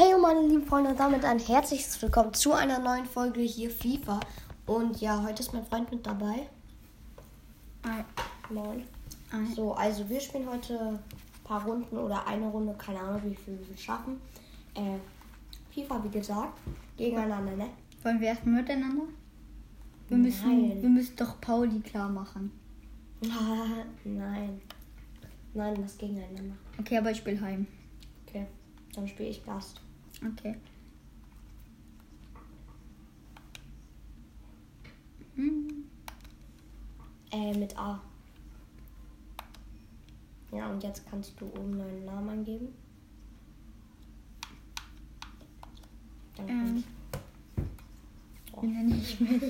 Hey meine lieben Freunde und damit ein herzliches Willkommen zu einer neuen Folge hier FIFA. Und ja, heute ist mein Freund mit dabei. Ein, Moin. ein. So, also wir spielen heute ein paar Runden oder eine Runde, keine Ahnung wie viel wir schaffen. Äh, FIFA, wie gesagt, gegeneinander, ne? Wollen wir erstmal miteinander? Wir Nein. müssen, wir müssen doch Pauli klar machen. Nein. Nein, das gegeneinander. Okay, aber ich spiele heim. Okay, dann spiele ich Gast. Okay. Hm. Äh, mit A. Ja, und jetzt kannst du oben deinen Namen angeben. Dann Ähm. Oh. Nenne ich mich?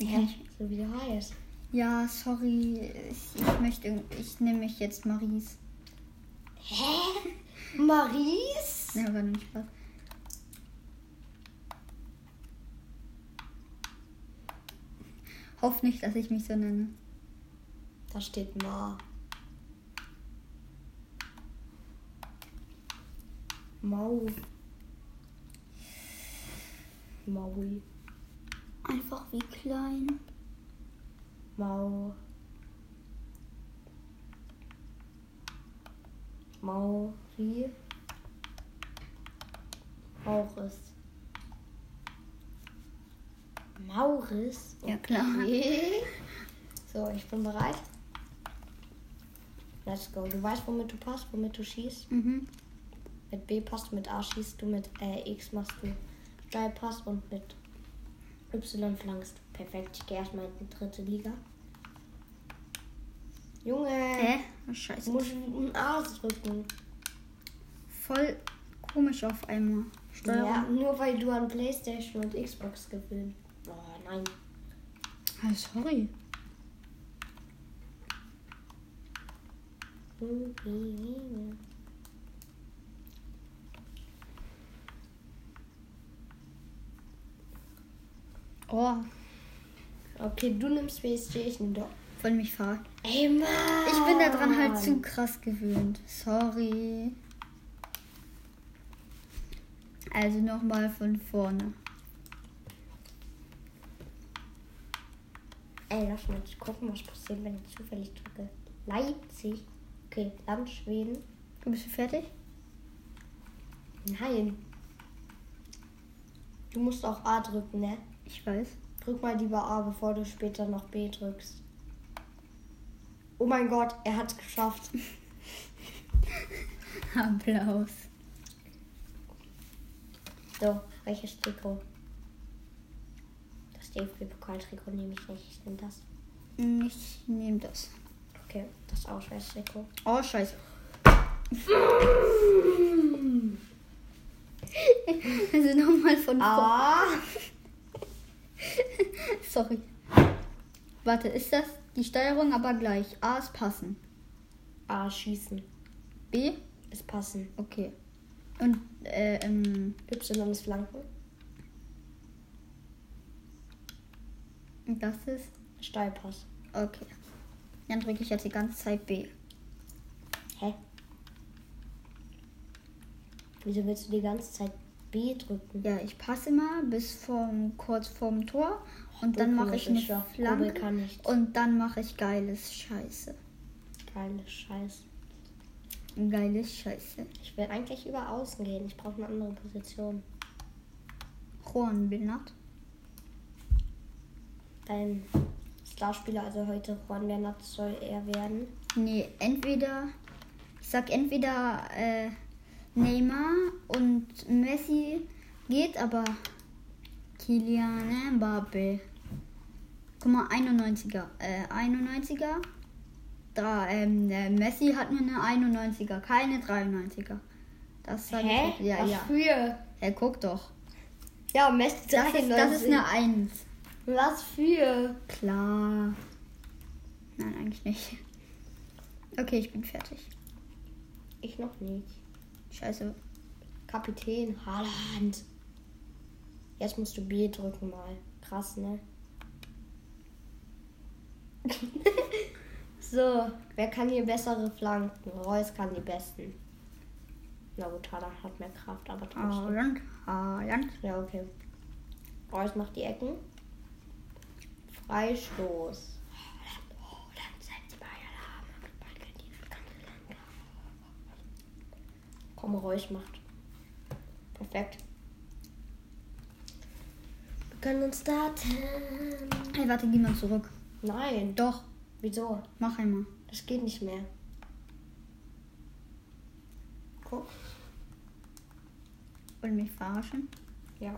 Ich? So wie du heißt. Ja, sorry. Ich, ich möchte. Ich nehme mich jetzt Maries. Hä? Maries? Ne, war nicht Spaß. Hoff nicht, dass ich mich so nenne. Da steht Ma. Mau. Maui. Einfach wie klein. Mau. Mauri. Mauris. Mauris? Ja, klar. Okay. So, ich bin bereit. Let's go. Du weißt, womit du passt, womit du schießt. Mhm. Mit B passt mit A schießt du, mit äh, X machst du Steilpass und mit Y flankst du. Perfekt. Ich gehe erstmal in die dritte Liga. Junge, Hä? Oh, scheiße. musst ein A drücken. Voll komisch auf einmal. Steuerung. Ja, nur weil du an Playstation und Xbox gewöhnt. Oh nein. Ah, sorry. Oh, Okay, du nimmst PSG, ich nehme doch. wollen mich fahren. Ey, Mann! Ich bin daran halt zu krass gewöhnt. Sorry. Also nochmal von vorne. Ey, lass mal gucken, was passiert, wenn ich zufällig drücke. Leipzig. Okay, Land Schweden. Bist du fertig? Nein. Du musst auch A drücken, ne? Ich weiß. Drück mal lieber A, bevor du später noch B drückst. Oh mein Gott, er hat's geschafft. Applaus. So, welches Trikot? Das DFB-Pokal-Trikot nehme ich nicht. Ich nehme das. Ich nehme das. Okay, das Ausweichtrikot. Oh, scheiße. Also nochmal von vorne. A. Sorry. Warte, ist das die Steuerung aber gleich? A ist passen. A schießen. B? Ist passen. Okay. Und äh, ähm, Y ist flanken. das ist. Steilpass. Okay. Dann drücke ich jetzt die ganze Zeit B. Hä? Wieso willst du die ganze Zeit B drücken? Ja, ich passe immer bis vom, kurz vorm Tor und dann Okay, mache ich eine ja- Flanke und dann mache ich geiles Scheiße. Geile Scheiß. Geiles Scheiße. Ich will eigentlich über außen gehen. Ich brauche eine andere Position. Juan Bernat. Dein Starspieler, also heute Juan Bernat, soll er werden. Nee, entweder. Ich sag entweder äh, Neymar und Messi geht, aber Kylian Mbappe. Guck mal, 91er. Äh, 91er. Da, ähm, Messi hat nur eine 91er, keine 93er. Das sag ich. Ja, Was ja. Er guckt doch. Ja, Messi Das ist, das ist eine 1. Was für? Klar. Nein, eigentlich nicht. Okay, ich bin fertig. Ich noch nicht. Scheiße. Kapitän Haaland. Jetzt musst du B drücken mal. Krass, ne? So, wer kann hier bessere Flanken? Reus kann die besten. Na gut, Haaland hat mehr Kraft, aber trotzdem. Haaland, Haaland. Ja, okay. Reus macht die Ecken. Freistoß. Komm, Reus macht. Perfekt. Wir können uns starten. Hey, warte, geh mal zurück. Nein. Doch, Wieso? mach einmal. Das geht nicht mehr. Guck. Wollen mich verarschen? Ja.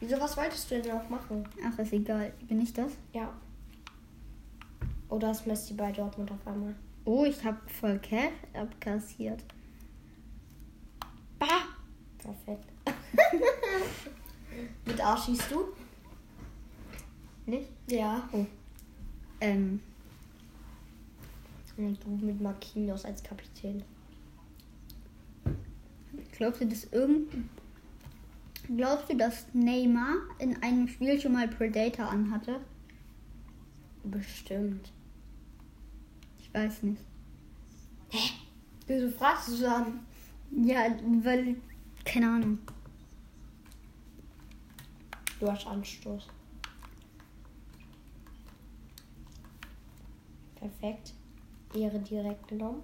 Wieso, was wolltest du denn noch machen? Ach, ist egal. Bin ich das? Ja. Oder ist Messi bei Dortmund auf einmal? Oh, ich habe voll Cash abkassiert. Perfekt. Mit A schießt du? Nicht? Ja. Oh. Ähm, Und du mit Marquinhos als Kapitän. glaubst du, dass irgend... Glaubst du, dass Neymar in einem Spiel schon mal Predator anhatte? Bestimmt. Ich weiß nicht. Wieso fragst du so an? Ja, weil... Keine Ahnung. Du hast Anstoß. Perfekt. Ehre direkt genommen.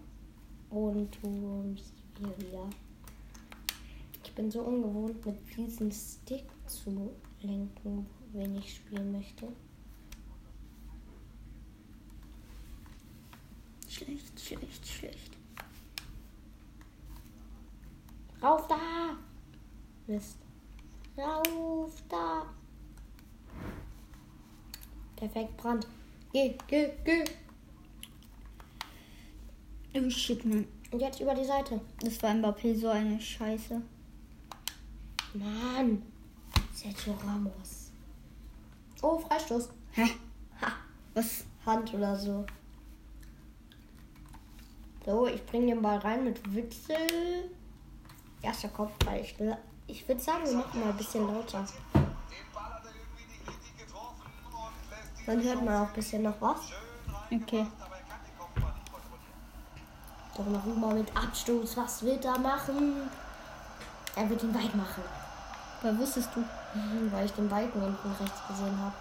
Und du bist hier wieder. Ich bin so ungewohnt, mit diesem Stick zu lenken, wenn ich spielen möchte. Schlecht, schlecht, schlecht. Rauf da! Mist. Rauf da! Perfekt, Brand. Geh, geh, geh! Oh shit, Mann. Und jetzt über die Seite. Das war Mbappé so eine Scheiße. Mann! Sergio Ramos. Oh, Freistoß. Hä? Ha! Was? Hand oder so. So, ich bringe den Ball rein mit Witzel. Erster Kopfball. Ich, will- ich würde sagen, wir machen mal ein bisschen lauter. Dann hört man auch ein bisschen noch was. Okay. Doch noch mal mit Abstoß. Was wird er machen? Er wird ihn weit machen. Aber wusstest du? Mhm, Weil ich den Balken unten rechts gesehen habe.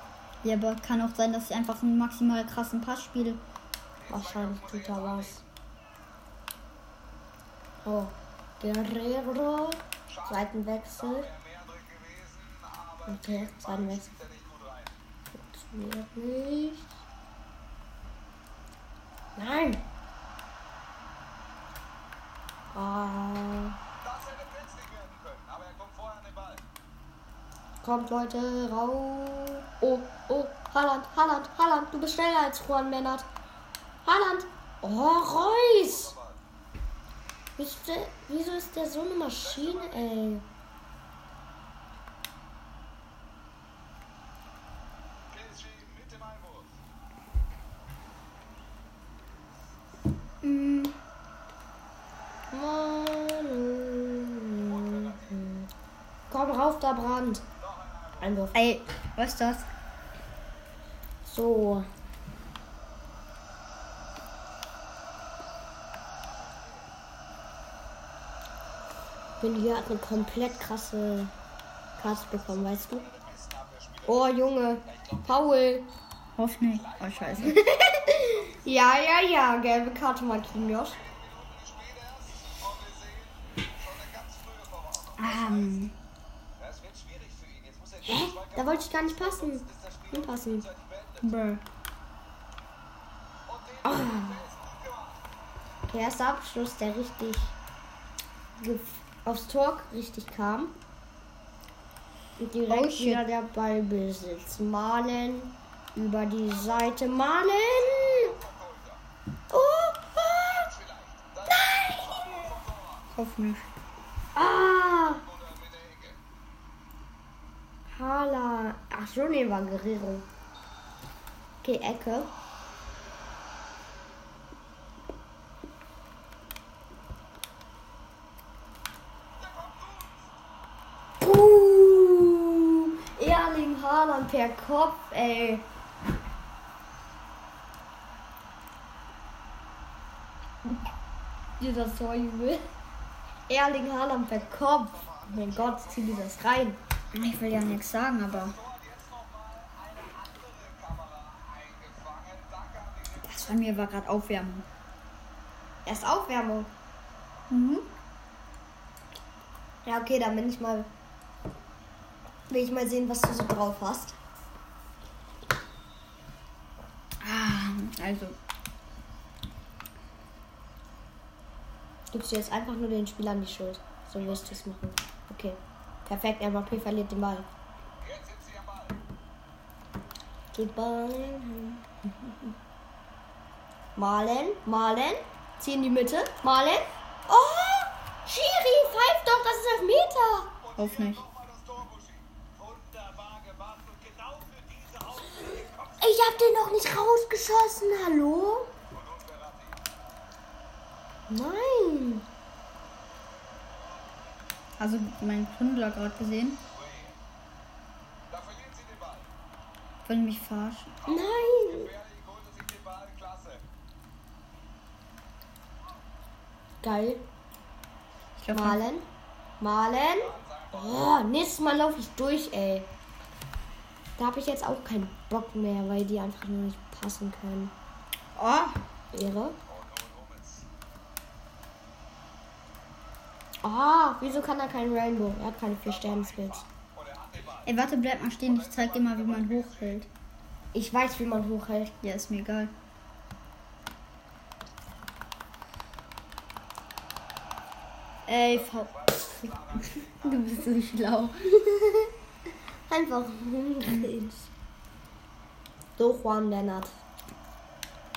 Ja, aber kann auch sein, dass ich einfach einen maximal krassen Pass spiele. Wahrscheinlich tut er was. Oh, Guerrero. Seitenwechsel. Okay, Seitenwechsel. Funktioniert nicht. Nein! Ah, kommt Leute, raus. Oh, oh, Haaland, Haaland, Haaland, du bist schneller als Juan Mennert. Haaland! Oh, Reus! Wieso ist der- Wieso ist der so eine Maschine, ey? Mm. Komm rauf, da Brand. Einwurf. ey, was ist das? So. Bin hier hat eine komplett krasse Karte bekommen, weißt du? Oh Junge, Paul. Hoffentlich. Oh, scheiße. Ja, ja, ja, gelbe Karte Marquinhos. Ähm, Hä? Da wollte ich gar nicht passen. Hinpassen. bruh. Der erste Abschluss, der richtig gef- aufs Tor richtig kam. Und direkt Oh, wieder der Ballbesitz. Malen über die Seite. Malen! Oh! Ah! Nein! Hoffentlich. Ah! Hala. Ach so, nee, war Guerrero. Okay, Ecke. Puh! Erling Haaland per Kopf, ey. Dieser Torjubel. Erling Haaland per Kopf. Mein Gott, zieh dir das rein. Ich will ja nichts sagen, aber. Das bei mir war gerade Aufwärmung. Erst Aufwärmung. Mhm. Ja, okay, dann bin ich mal. Will ich mal sehen, was du so drauf hast. Ah, also. Gibst du jetzt einfach nur den Spielern die Schuld. So wirst du es machen. Okay. Perfekt, Mbappé verliert den Ball. Geht Ball. Malen, Malen. Zieh in die Mitte. Malen. Oh! Schiri, pfeift doch, das ist Elfmeter. Auf nicht. Ich hab den noch nicht rausgeschossen, hallo? Nein. Also mein Kundler gerade gesehen. Wollen mich verarschen? Nein. Geil. Ich glaube, Malen. Malen. Oh, nächstes Mal laufe ich durch, ey. Da habe ich jetzt auch keinen Bock mehr, weil die einfach nur nicht passen können. Oh, Ehre. Ah, wieso kann er kein Rainbow? Er hat keine vier Sterne Skills. ey, warte, bleib mal stehen. Ich zeig dir mal, wie man hochhält. Ich weiß, wie man hochhält. Ja, ist mir egal. Ey, V. du bist so schlau. Einfach hungrig. So, Juan Lennart.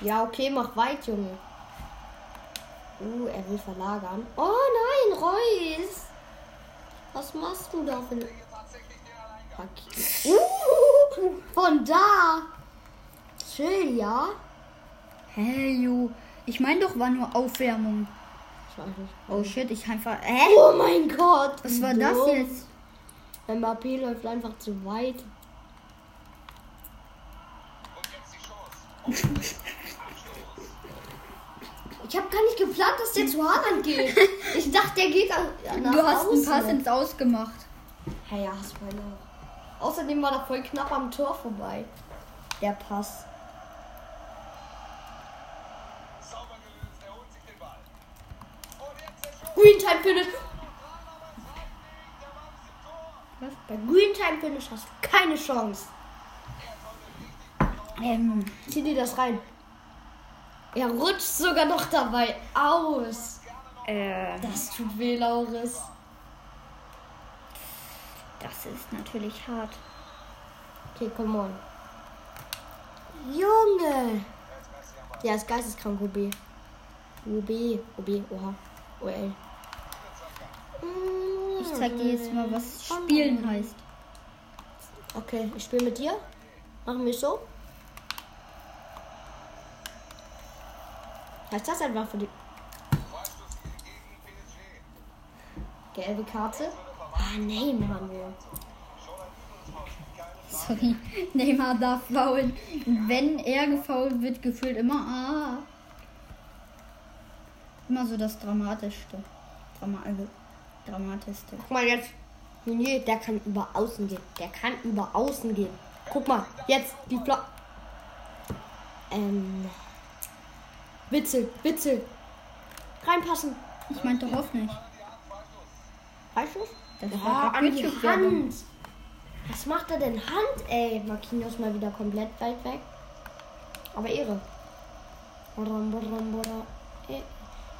Ja, okay, mach weit, Junge. Uh, er will verlagern. Oh nein, Reus. Was machst du da für eine... Uh, von da. Chill, ja? Hey, you. Ich meine doch, war nur Aufwärmung. Oh shit, ich einfach. Hä? Oh mein Gott. Was war das jetzt? Mbappé läuft einfach zu weit. Ich habe gar nicht geplant, dass der zu Haaland geht. Ich dachte, der geht nach Du hast einen außen. Pass ins Aus gemacht. Hey, ja, hast meine auch. Außerdem war er voll knapp am Tor vorbei. Der Pass. Green Time Finish. Bei Green Time Finish hast du keine Chance. Ähm, Zieh dir das rein. Er rutscht sogar noch dabei aus. äh, Das tut weh, Lauris. das ist natürlich hart. Okay, come on. Junge. Ja, ist geisteskrank, OB. OB. OB, oha. OL. Ich zeig dir jetzt mal, was Spielen heißt. Okay, ich spiele mit dir. Machen wir so. Heißt das einfach für die. Gelbe Karte. Ah, nee, Mann. Sorry, Neymar darf faulen. Wenn er gefault wird, gefühlt immer ah. Immer so das Dramatischste. Drama also, Dramatischste. Guck mal jetzt. Nee, der kann über außen gehen. Der kann über außen gehen. Guck mal, jetzt die Flo. Ähm. Witzel, Witzel. Reinpassen. Ich meinte Hoff nicht. Weißt du? Das Ja, war an die. Hand. Was macht er denn Hand, ey? Marquinhos mal wieder komplett weit weg. Aber Ehre. Boram, boram, boram.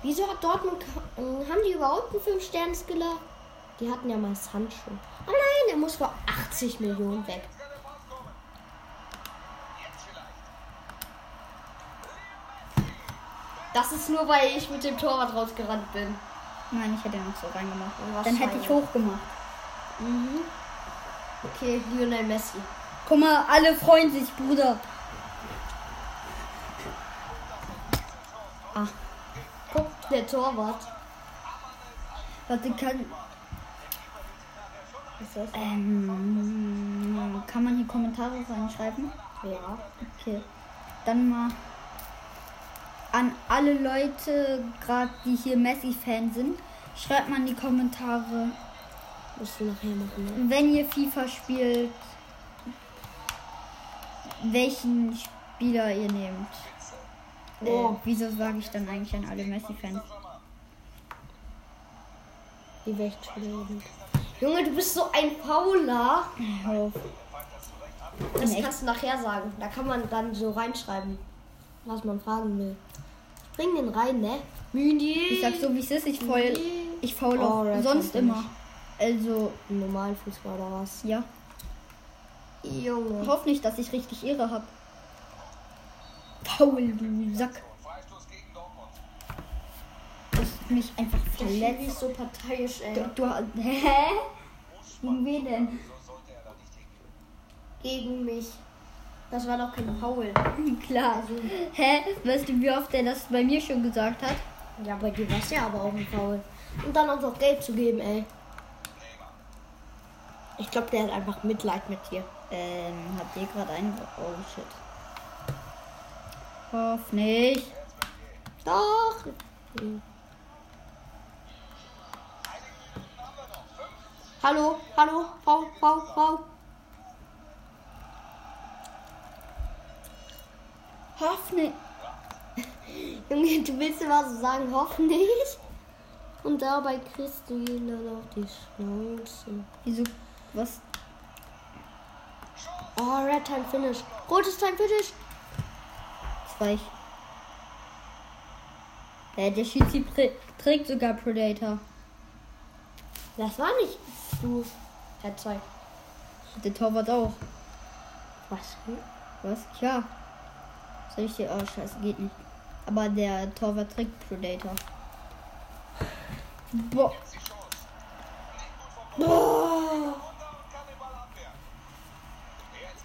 Wieso hat Dortmund... äh, Haben die überhaupt einen 5-Sterne-Skiller? Die hatten ja mal Sancho. Oh nein, er muss für 80 Millionen weg. Das ist nur, weil ich mit dem Torwart rausgerannt bin. Nein, ich hätte noch so reingemacht. Was Dann hätte ich hochgemacht. Mhm. Okay, Lionel Messi. Guck mal, alle freuen sich, Bruder. Ah, Guck, der Torwart. warte, kann, Was ist das? ähm, kann man hier Kommentare reinschreiben? Ja. Okay. Dann mal an alle Leute, gerade die hier Messi-Fan sind, Schreibt mal in die Kommentare, Musst du nachher machen, ne? wenn ihr FIFA spielt, welchen Spieler ihr nehmt. Oh. Äh, wieso sage ich dann eigentlich an alle Messi-Fans? Die wegschlägen. Junge, du bist so ein Fauler. Das Echt? kannst du nachher sagen. Da kann man dann so reinschreiben, was man fragen will. Bring den rein, ne? Mündi. Ich sag so, wie es ist, ich faul, ich faul Oh, auch Red sonst immer. Also, Normal Fußball oder was? ja. Junge. Ich hoffe nicht, dass ich richtig Ehre hab. Paul, du Sack. Du hast mich einfach verletzt. ist so parteiisch, ey. Du, du, hä? Gegen wen denn? Gegen mich. Das war doch kein Paul. Klar. Hä? Weißt du, wie oft er das bei mir schon gesagt hat? Ja, bei dir war es ja aber auch ein Paul. Und dann auch Geld zu geben, ey. Ich glaube, der hat einfach Mitleid mit dir. Ähm, hat dir gerade ein. Oh shit. Hoff nicht. Doch. Hallo, hallo, Frau, Frau, Frau. Hoff nicht. Junge, du willst so sagen, hoffentlich. Und dabei kriegst du ihn dann auf die Schnauze. Wieso? Was? Oh, Red Time Finish. Rotes Time Finish. Zwei. Äh, der Schützi trägt sogar Predator. Das war nicht du. Der Zeug. Der Torwart auch. Was? Was? Ja. Soll ich dir. Oh, scheiße, geht nicht. Aber der Torwart trägt Predator. Boah. Boah.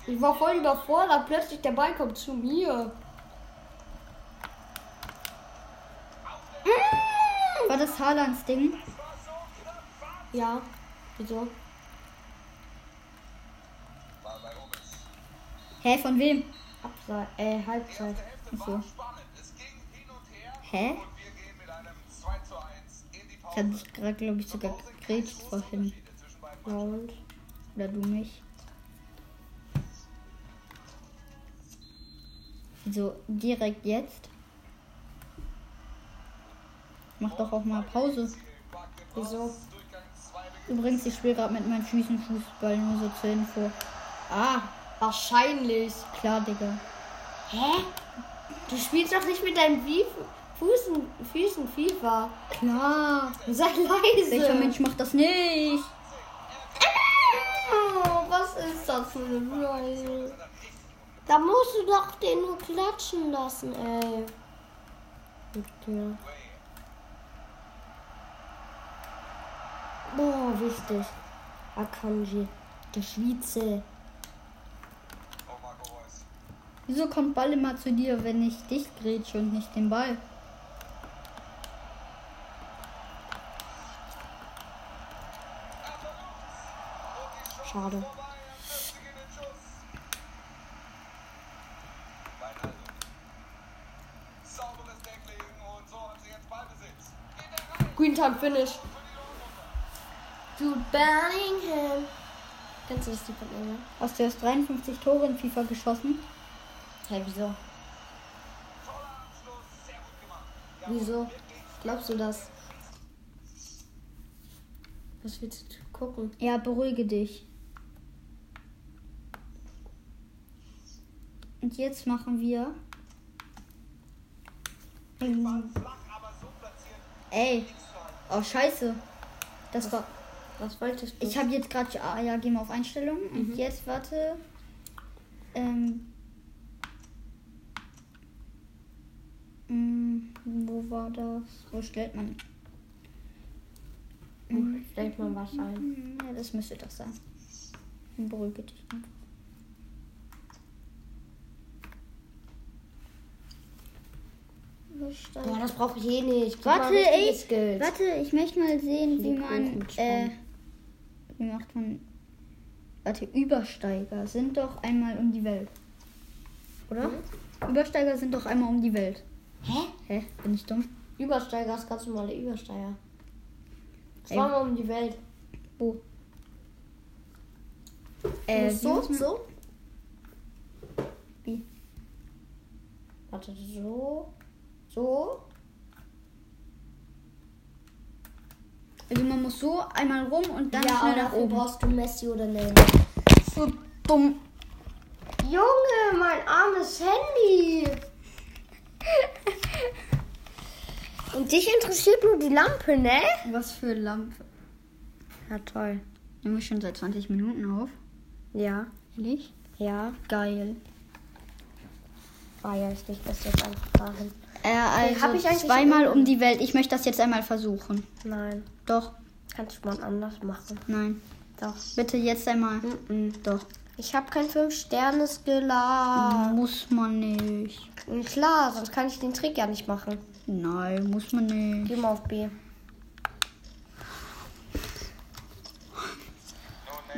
Ich war voll überfordert. Plötzlich der Ball kommt zu mir. War das Haalands Ding? Ja. Wieso? Hä, von wem? Abseit. Äh, Halbzeit. Achso. Hä? Ich hab dich gerade, glaube ich, sogar gegrätscht vorhin. Ja und? Oder du mich. Wieso direkt jetzt? Mach doch auch mal Pause. Wieso? Übrigens, ich spiele gerade mit meinen Füßen Fußball, nur so zur Info. Ah, wahrscheinlich. Klar, Digga. Hä? Du spielst doch nicht mit deinen Wie Füßen, Füßen FIFA. Klar. Sei leise. Welcher Mensch macht das nicht? Oh, was ist das für eine Scheiße? Da musst du doch den nur klatschen lassen, ey. Okay. Boah, wichtig. Akanji. Der Schweizer. Wieso kommt Ball immer zu dir, wenn ich dich grätsche und nicht den Ball? Schade. Green Time Finish. Bellingham. Kennst du das Lied von mir? Hast du erst 53 Tore in FIFA geschossen? Hä, wieso? Wieso? Glaubst du das? Was willst du gucken? Ja, beruhige dich. Und jetzt machen wir. Ähm, Ey. Oh, scheiße. Das war. Was wolltest du? Ich habe jetzt gerade. Ah, ja, gehen wir auf Einstellungen. Und jetzt, warte. Ähm. mm, Wo war das? Wo stellt man? Stellt mal was ein. Hm, Ja, das müsste das sein. Beruhige dich. einfach. Stand- Boah, das brauche ich eh nicht. Gib Warte. Skills. Warte, ich möchte mal sehen, wie man. Äh, spannen. wie macht man. Warte, Übersteiger sind doch einmal um die Welt. Oder? Übersteiger sind doch einmal um die Welt. Hä? Hä? Bin ich dumm? Übersteiger ist ganz normale Übersteiger. Zweimal um die Welt. Wo? Äh, Äh, so, so. Wie? Warte, so. So. Also man muss so einmal rum und dann ja, schnell nach oben. brauchst du Messi oder Neymar. So dumm. Junge, mein armes Handy. Und dich interessiert nur die Lampe, ne? Was für Lampe. Ja, toll. Nehmen wir schon seit 20 Minuten auf. Ja, Ehrlich? ja. Geil. Ah ja, ich leg das jetzt einfach dahin. Äh, also hab ich eigentlich zweimal um die Welt. Ich möchte das jetzt einmal versuchen. Nein, Doch, kannst du mal anders machen. nein. Doch. Bitte jetzt einmal. Mhm. Doch. Ich habe kein 5-Sterne-Skiller. Muss man nicht. Klar, sonst kann ich den Trick ja nicht machen. Nein, muss man nicht. Geh mal auf B.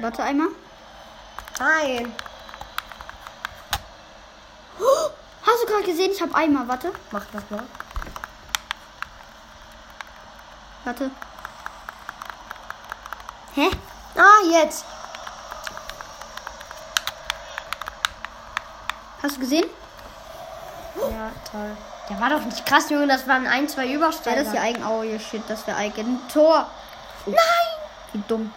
Warte einmal. Nein. Hast du gerade gesehen? Ich habe Eimer. Warte. Mach das mal. Warte. Hä? Ah, jetzt. Hast du gesehen? Ja, toll. Der war doch nicht krass, Junge. Das waren ein, zwei Ja, Übersteiger. das ist ja eigen. Oh, ja, shit. Das wäre eigen. Tor. Nein! Wie dumm.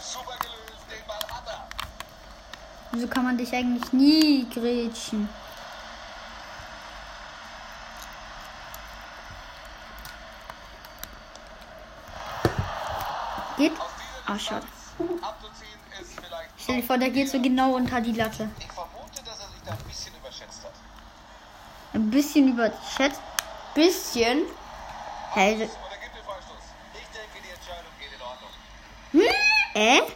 Super gelöst, den Ball hat er. Wieso kann man dich eigentlich nie grätschen? Geht? Ah, schade. Ist vielleicht Stell dir vor, der geht so genau unter die Latte. Ich vermute, dass er sich da ein bisschen überschätzt hat. Ein bisschen überschätzt. Bisschen. Hä? Oder gibt den Freistoß? Ich denke, die Entscheidung geht in Ordnung. Hm? Äh?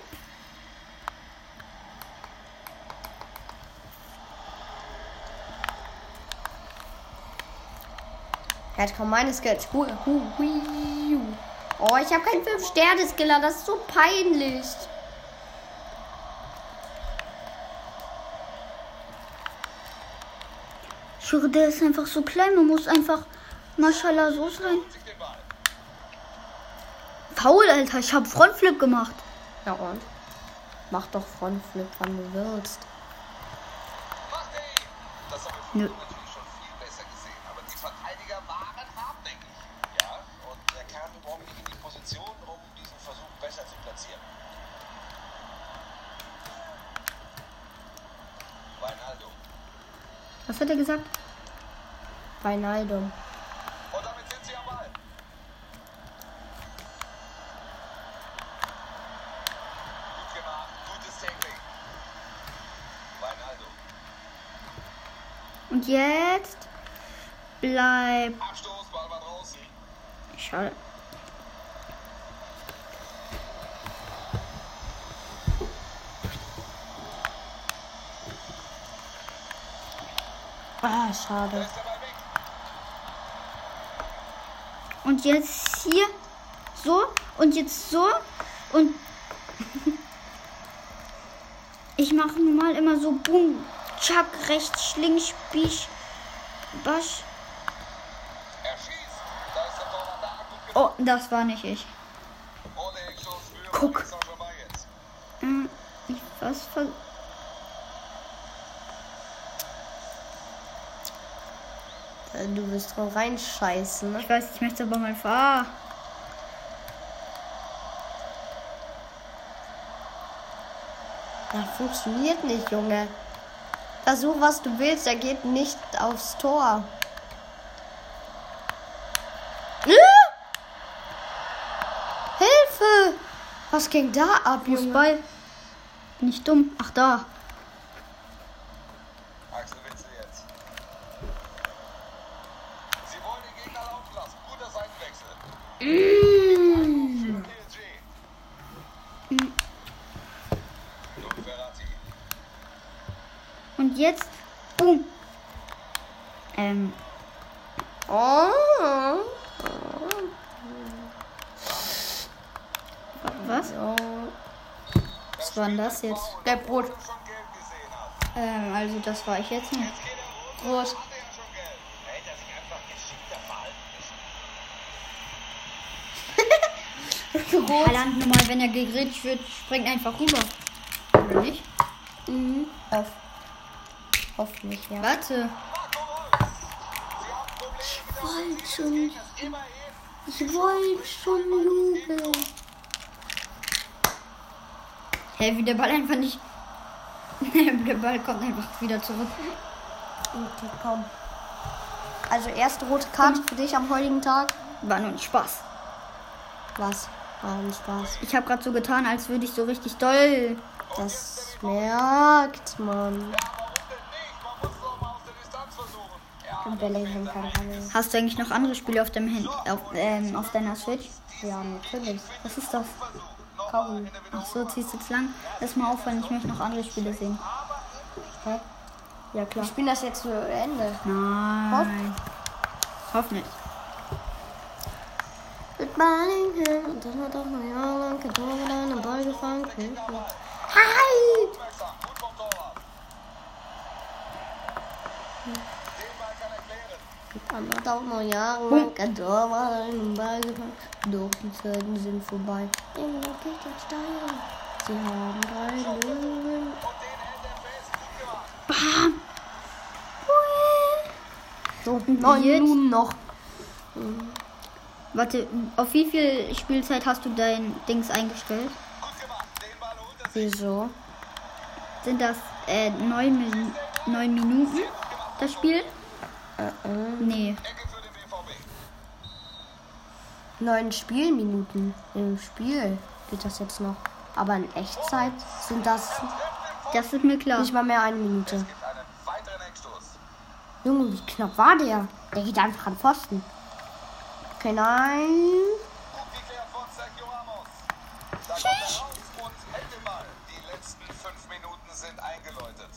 Er hat kaum meine Skills. Hui. Oh, ich habe keinen 5-Sterne-Skiller. Das ist so peinlich. Ich schwöre, der ist einfach so klein. Man muss einfach Maschallah so sein. Faul, Alter. Ich habe Frontflip gemacht. Ja, und? Mach doch Frontflip, wann du willst. Nö. früher natürlich schon viel besser gesehen. Aber die Verteidiger waren hartnäckig. Ja, und er kam überhaupt nicht in die Position, um diesen Versuch besser zu platzieren. Weinaldo. Was hat er gesagt? Bei Neidum. Und damit sind sie am Ball. Gut gemacht, gutes Tackling. Weinaldo. Und jetzt bleib. Abstoß, Ball war draußen. Schade. Ah, schade. Und jetzt hier so und jetzt so und ich mache normal immer so boom, tschack, rechts, links, bisch, basch. Oh, das war nicht ich. Guck. Äh, ich was ver Du willst drauf reinscheißen, ne? Ich weiß, ich möchte aber mal fahren. Das funktioniert nicht, Junge. Versuch, was du willst, er geht nicht aufs Tor. Äh! Hilfe! Was ging da ab, Junge? Fußball. Bin ich dumm? Ach da. Axel Witzel jetzt. Sie wollen den Gegner laufen lassen. Guter Seitenwechsel. Verratti. Und jetzt boom. Ähm, Oh. was? Was war denn das jetzt? Der Brot. Ähm, also das war ich jetzt nicht. Jetzt geht er runter. Rot. Hat er ja schon gelb. Rot. Haaland normal, wenn er gegrätscht wird, springt einfach rüber. Oder nicht? Mhm. Hoff. Hoffentlich, ja. Warte. Ich wollte schon. Ich wollte schon jubeln. Hä, wie der Ball einfach nicht. der Ball kommt einfach wieder zurück. Okay, komm. Also erste rote Karte für dich am heutigen Tag. War nur ein Spaß. Was? War ein Spaß. Ich habe gerade so getan, als würde ich so richtig doll. Das merkt man. Hast du eigentlich noch andere Spiele auf dem Handy, auf, ähm, auf deiner Switch? Ja, natürlich. Was ist das? Kaum. Ach so, ziehst du jetzt lang? Lass mal aufhören, ich möchte noch andere Spiele sehen. Hä? Ja, klar. Wir spielen das jetzt zu Ende. Nein. Hoff nicht. Mit Bellingham. Und dann hat auch noch jahrelang gedauert, einen Ball gefangen. Halt! Dann hat auch noch jahrelang gedauert, einen Ball gefangen. Doch die Zeiten sind vorbei. Immer geht das steil. Sie haben drei Löwen. Bam! So, neun? Minuten noch. Warte, auf wie viel Spielzeit hast du dein Dings eingestellt? Wieso? Sind das äh, neun, Min neun Minuten, das Spiel? Äh, Nee. Neun Spielminuten im Spiel geht das jetzt noch. Aber in Echtzeit sind das Das ist mir klar. nicht mal mehr eine Minute. Junge, wie knapp war der? Der geht einfach an Pfosten. Okay, nein. Die letzten fünf Minuten sind eingeläutet.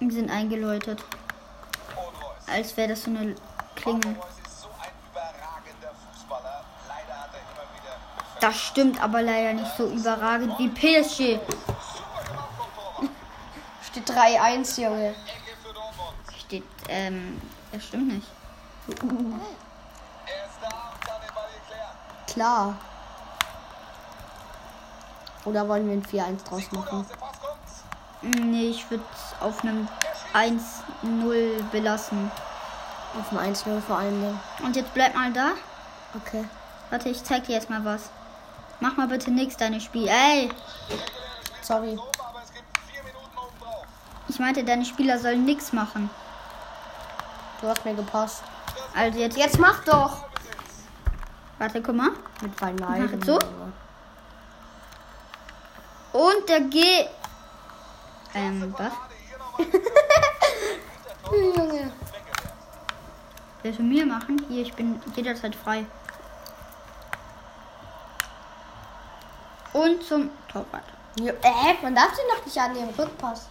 Die sind eingeläutet. Als wäre das so eine wieder Das stimmt aber leider nicht so überragend wie PSG. Steht 3-1, Junge. Steht, ähm, das stimmt nicht. Er ist da und kann den Ball geklärt. Klar. Oder wollen wir ein 4-1 draus machen? Kommt. Nee, ich würde auf einem 1-0 belassen. Auf dem 1-0 vor Dingen. Und jetzt bleib mal da. Okay. Warte, ich zeig dir jetzt mal was. Mach mal bitte nix, deine Spiel. Ey! Sorry. Es. Ich meinte, deine Spieler sollen nix machen. Du hast mir gepasst. Also jetzt. Jetzt mach doch! Warte, guck mal. Mit Van Mach jetzt so. Und der geht. Ähm, was? Junge. Willst du mir machen? Hier, ich bin jederzeit frei. Und zum Torwart. Ja, äh, man darf sie noch nicht an den Rückpass.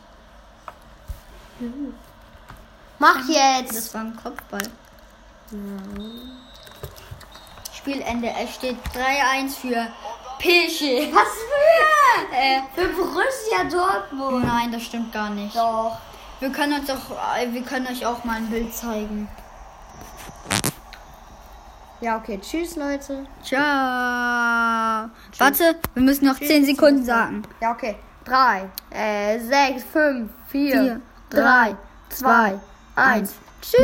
Mach jetzt! Das war ein Kopfball. Spielende. Es steht 3-1 für PSG. Was für? Äh, Für Borussia Dortmund. nein, das stimmt gar nicht. Doch. Wir können uns auch, äh, wir können euch auch mal ein Bild zeigen. Ja, okay. Tschüss, Leute. Ciao. Warte, wir müssen noch 10 Sekunden sagen. Ja, okay. 3, äh, 6, 5, 4, Vier, 3, 2, 1. Tschüss.